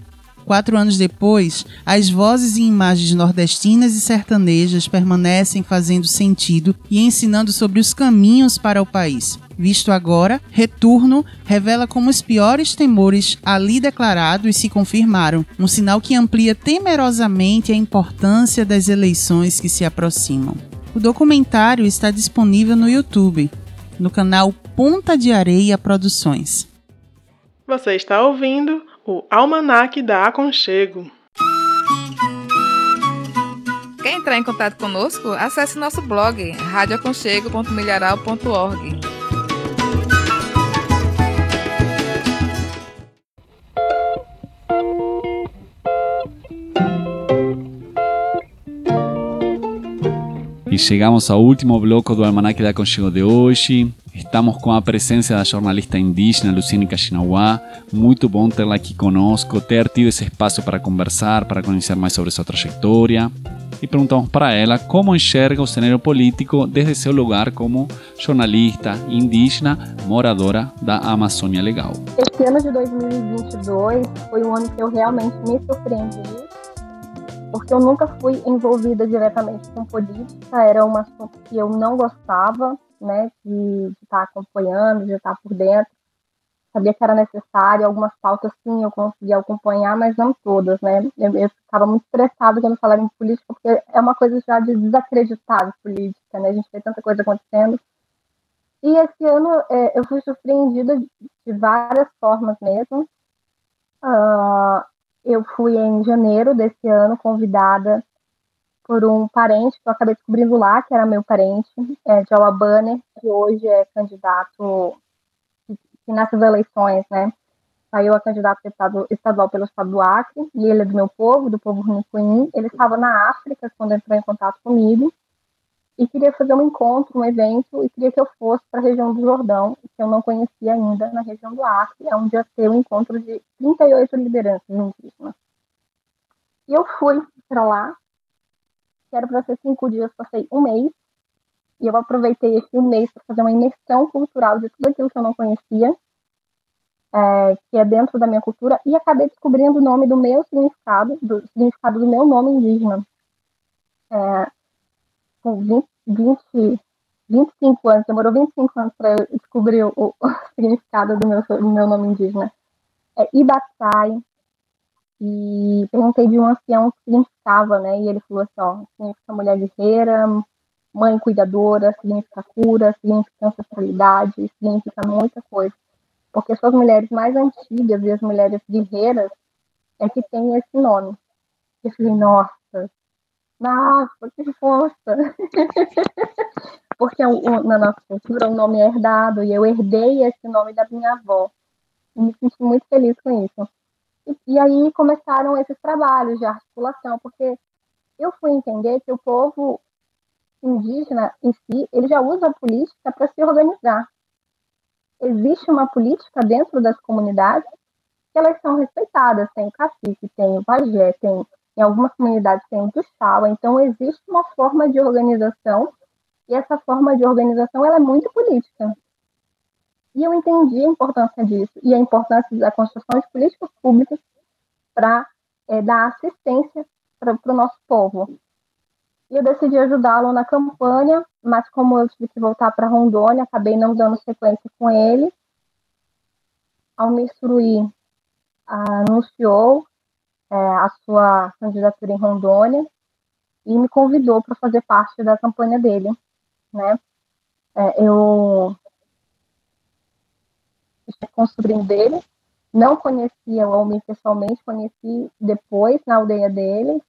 Quatro anos depois, as vozes e imagens nordestinas e sertanejas permanecem fazendo sentido e ensinando sobre os caminhos para o país. Visto agora, Retorno revela como os piores temores ali declarados se confirmaram, um sinal que amplia temerosamente a importância das eleições que se aproximam. O documentário está disponível no YouTube, no canal Ponta de Areia Produções. Você está ouvindo o Almanaque da Aconchego. Quer entrar em contato conosco? Acesse nosso blog radioaconchego.milharal.org. E chegamos ao último bloco do Almanac da Aconchego de hoje. Estamos com a presença da jornalista indígena Luciene Kaxinawá. Muito bom tê-la aqui conosco, ter tido esse espaço para conversar, para conhecer mais sobre sua trajetória. E perguntamos para ela como enxerga o cenário político desde seu lugar como jornalista indígena moradora da Amazônia Legal. Esse ano de 2022 foi um ano que eu realmente me surpreendi porque eu nunca fui envolvida diretamente com política, era um assunto que eu não gostava, né, de, estar acompanhando, de estar por dentro. Sabia que era necessário, algumas pautas sim eu conseguia acompanhar, mas não todas, né. Eu, eu ficava muito estressada quando falava em política, porque é uma coisa já de desacreditar política, né, a gente vê tanta coisa acontecendo. E esse ano é, eu fui surpreendida de várias formas mesmo. Uh, eu fui em janeiro desse ano convidada por um parente que eu acabei descobrindo lá, que era meu parente, é, de Alabama, que hoje é candidato, que, que nessas eleições, né, saiu a candidato deputado estadual pelo estado do Acre, e ele é do meu povo, do povo Runicuim. Ele estava na África quando entrou em contato comigo, e queria fazer um encontro, um evento, e queria que eu fosse para a região do Jordão, que eu não conhecia ainda, na região do Acre, é onde ia ter um encontro de 38 lideranças indígenas. E eu fui para lá, que era para ser cinco dias, passei um mês, e eu aproveitei esse mês para fazer uma imersão cultural de tudo aquilo que eu não conhecia, é, que é dentro da minha cultura, e acabei descobrindo o nome do meu significado, do significado do meu nome indígena. É, com 20, 20, 25 anos, demorou 25 anos para eu descobrir o, o, significado do meu, do meu nome indígena. É Ibatsai. E perguntei de um ancião o que significava, né? E ele falou assim: ó, significa mulher guerreira, mãe cuidadora, significa cura, significa ancestralidade, significa muita coisa. Porque são as mulheres mais antigas e as mulheres guerreiras é que tem esse nome. Eu falei, nossa, nossa, que força! Porque na nossa cultura o nome é herdado e eu herdei esse nome da minha avó. E me senti muito feliz com isso. E, e aí começaram esses trabalhos de articulação, porque eu fui entender que o povo indígena em si, ele já usa a política para se organizar. Existe uma política dentro das comunidades que elas são respeitadas. Tem o cacique, tem o pajé, tem, em algumas comunidades tem o tuxal. Então, existe uma forma de organização e essa forma de organização ela é muito política. E eu entendi a importância disso e a importância da construção de políticas públicas para é, dar assistência para o nosso povo. E eu decidi ajudá-lo na campanha, mas como eu tive que voltar para Rondônia, acabei não dando sequência com ele. Ao me instruir, anunciou é, a sua candidatura em Rondônia e me convidou para fazer parte da campanha dele, né? É, eu com o sobrinho dele, não conhecia o homem pessoalmente, conheci depois na aldeia dele,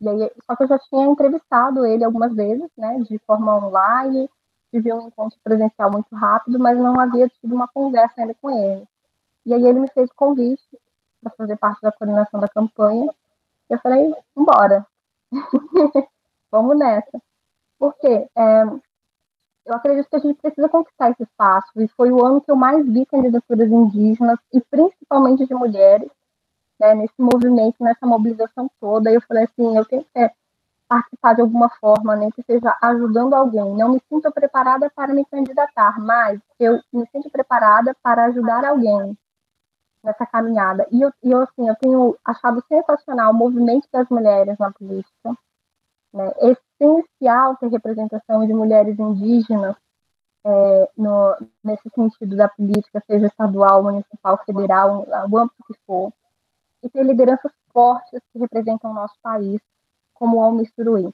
e aí, só que eu já tinha entrevistado ele algumas vezes, né, de forma online, tive um encontro presencial muito rápido, mas não havia tido uma conversa ainda com ele. E aí ele me fez o convite para fazer parte da coordenação da campanha. Eu falei, embora, vamos nessa. Porque é, eu acredito que a gente precisa conquistar esse espaço, e foi o ano que eu mais vi candidaturas indígenas, e principalmente de mulheres, né, nesse movimento, nessa mobilização toda. E eu falei assim, eu tenho que participar de alguma forma, nem que seja ajudando alguém. Não me sinto preparada para me candidatar, mas eu me sinto preparada para ajudar alguém nessa caminhada. E eu, e eu assim, eu tenho achado sensacional o movimento das mulheres na política. Né? É essencial ter representação de mulheres indígenas é, no, nesse sentido da política, seja estadual, municipal, federal, o âmbito que for e ter lideranças fortes que representam o nosso país, como o Almi Suruí.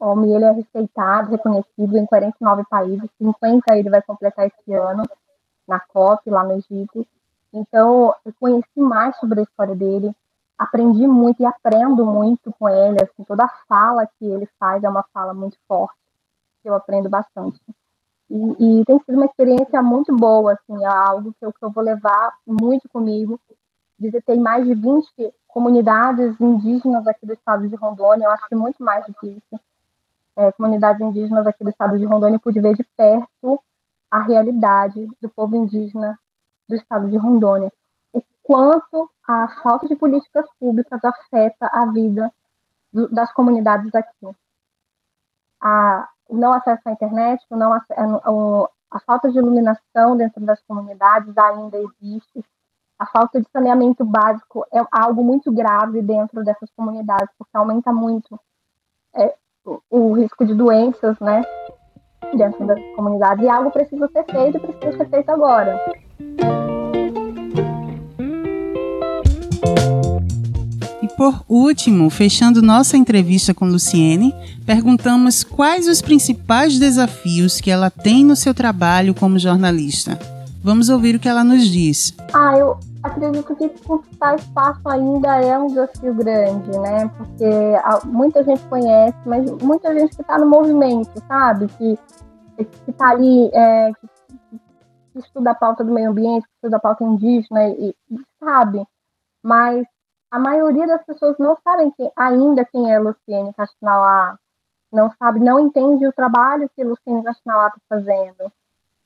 O Almi ele é respeitado, reconhecido em 49 países, 50 ele vai completar esse ano, na COP, lá no Egito. Então, eu conheci mais sobre a história dele, aprendi muito e aprendo muito com ele, assim, toda a fala que ele faz é uma fala muito forte, eu aprendo bastante. E, e tem sido uma experiência muito boa, assim, é algo que eu, que eu vou levar muito comigo visitei mais de 20 comunidades indígenas aqui do estado de Rondônia, eu acho que muito mais do que isso. É, comunidades indígenas aqui do estado de Rondônia, pude ver de perto a realidade do povo indígena do estado de Rondônia. O quanto a falta de políticas públicas afeta a vida do, das comunidades aqui. A, o não acesso à internet, o não, a, a falta de iluminação dentro das comunidades ainda existe a falta de saneamento básico é algo muito grave dentro dessas comunidades, porque aumenta muito é, o, risco de doenças, né, dentro das comunidades. E algo precisa ser feito e precisa ser feito agora. Por último, fechando nossa entrevista com Luciene, perguntamos quais os principais desafios que ela tem no seu trabalho como jornalista. Vamos ouvir o que ela nos diz. Ah, eu acredito que conquistar espaço ainda é um desafio grande, né? Porque muita gente conhece, mas muita gente que está no movimento, sabe? Que está ali, é, que, estuda a pauta do meio ambiente, que estuda a pauta indígena, e sabe. Mas a maioria das pessoas não sabem que, ainda quem é Luciene Castinalá, não sabe, não entende o trabalho que Luciene Castinalá está fazendo.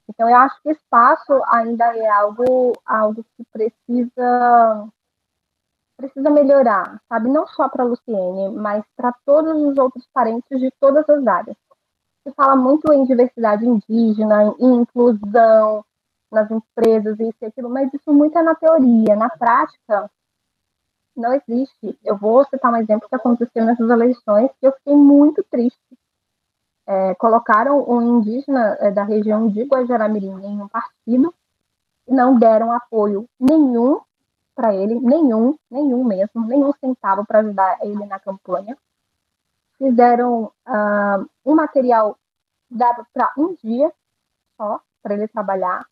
Então, eu acho que espaço ainda é algo, algo que precisa precisa melhorar, sabe? Não só para Luciene, mas para todos os outros parentes de todas as áreas. Se fala muito em diversidade indígena, em inclusão nas empresas, isso e aquilo, mas isso muito é na teoria. Na prática, não existe. Eu vou citar um exemplo que aconteceu nessas eleições que eu fiquei muito triste é, colocaram um indígena é, da região de Guajaramirim em um partido e não deram apoio nenhum para ele, nenhum, nenhum mesmo, nenhum centavo para ajudar ele na campanha. Fizeram uh, um material dado para um dia só, para ele trabalhar.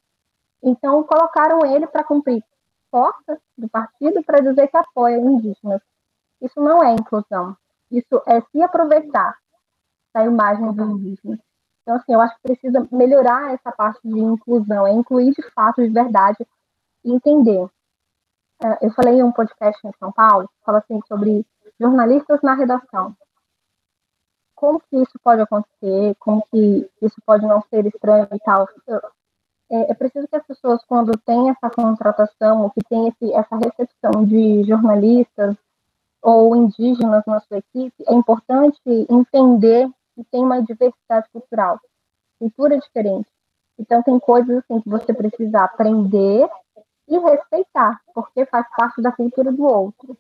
Então, colocaram ele para cumprir porta do partido para dizer que apoia indígenas. Isso não é inclusão. Isso é se aproveitar da imagem do indígena. Então, assim, eu acho que precisa melhorar essa parte de inclusão, é incluir de fato, de verdade, e entender. É, eu falei em um podcast em São Paulo, fala assim sobre jornalistas na redação. Como que isso pode acontecer? Como que isso pode não ser estranho e tal? É, é preciso que as pessoas, quando têm essa contratação, que tem esse, essa recepção de jornalistas ou indígenas na sua equipe, é importante entender que tem uma diversidade cultural, cultura diferente. Então, tem coisas assim que você precisa aprender e respeitar, porque faz parte da cultura do outro.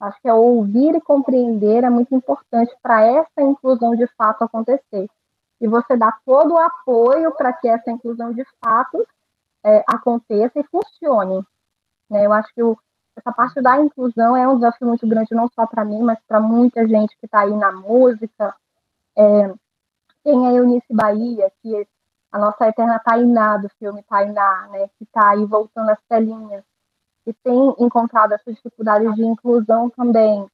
Acho que é ouvir e compreender é muito importante para essa inclusão de fato acontecer. E você dá todo o apoio para que essa inclusão de fato é, aconteça e funcione. Né? Eu acho que o, essa parte da inclusão é um desafio muito grande, não só para mim, mas para muita gente que está aí na música. É, tem a Eunice Bahia, que a nossa eterna Tainá do filme Tainá, né, que está aí voltando às telinhas, que tem encontrado essas dificuldades de inclusão também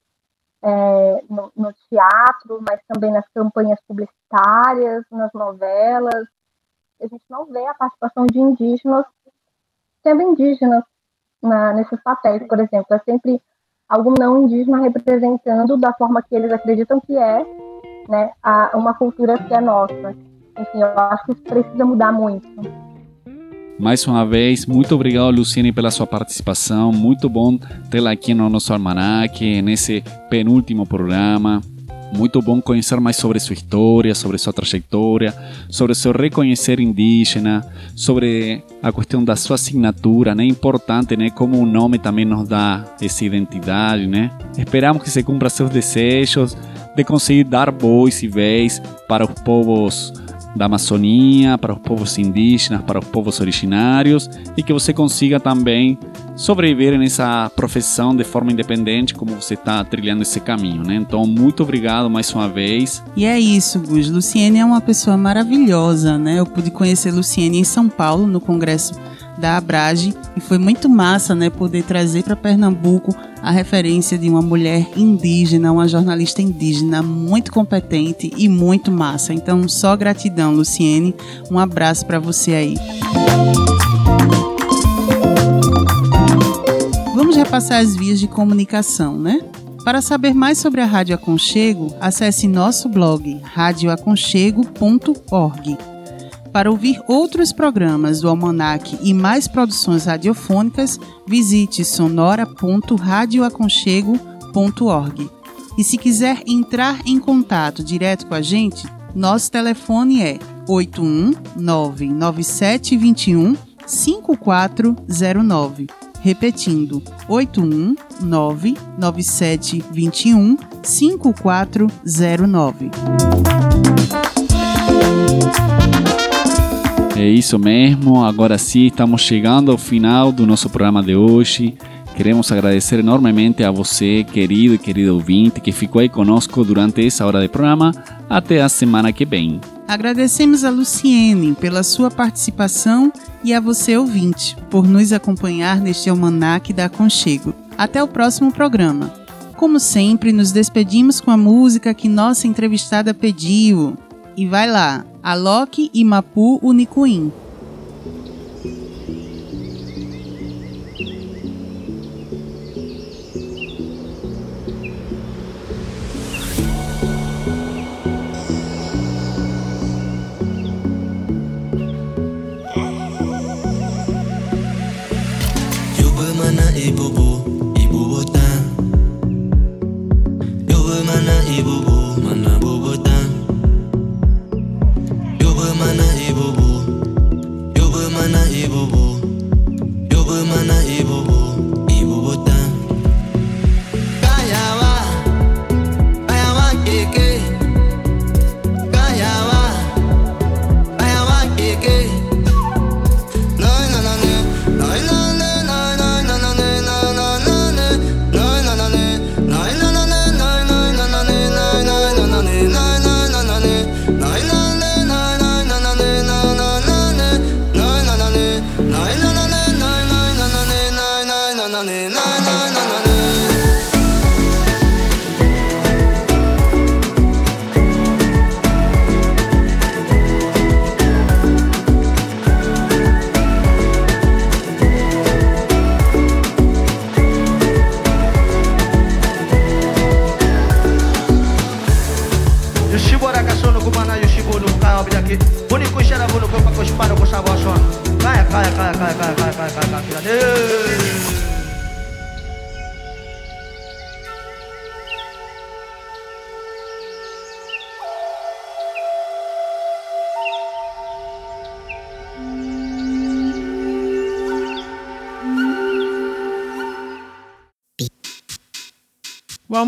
é, no, no, teatro, mas também nas campanhas publicitárias, nas novelas. A gente não vê a participação de indígenas sendo indígenas na, nesses papéis, por exemplo. É sempre algum não indígena representando da forma que eles acreditam que é né, a, uma cultura que é nossa. Enfim, eu acho que isso precisa mudar muito. Mais uma vez, muito obrigado, Luciene, pela sua participação. Muito bom tê-la aqui no nosso almanac, nesse penúltimo programa. Muito bom conhecer mais sobre sua história, sobre sua trajetória, sobre seu reconhecer indígena, sobre a questão da sua assinatura, né? Importante, né? Como o nome também nos dá essa identidade, né? Esperamos que se cumpra seus desejos de conseguir dar voz e vez para os povos da Amazônia, para os povos indígenas, para os povos originários e que você consiga também sobreviver nessa profissão de forma independente, como você está trilhando esse caminho, né? Então, muito obrigado mais uma vez. E é isso, Gus. Luciene é uma pessoa maravilhosa, né? Eu pude conhecer Luciene em São Paulo, no Congresso da Abrage e foi muito massa, né, poder trazer para Pernambuco a referência de uma mulher indígena, uma jornalista indígena muito competente e muito massa. Então, só gratidão, Luciene. Um abraço para você aí. Vamos repassar as vias de comunicação, né? Para saber mais sobre a Rádio Aconchego, acesse nosso blog radioaconchego.org para ouvir outros programas do Almanac e mais produções radiofônicas, visite sonora.radioaconchego.org. E se quiser entrar em contato direto com a gente, nosso telefone é 8199721 5409. Repetindo, 8199721 5409. É isso mesmo, agora sim estamos chegando ao final do nosso programa de hoje. Queremos agradecer enormemente a você, querido e querido ouvinte, que ficou aí conosco durante essa hora de programa. Até a semana que vem. Agradecemos a Luciene pela sua participação e a você, ouvinte, por nos acompanhar neste almanac da Aconchego. Até o próximo programa. Como sempre, nos despedimos com a música que nossa entrevistada pediu. E vai lá, Alok e Mapu Unicuim.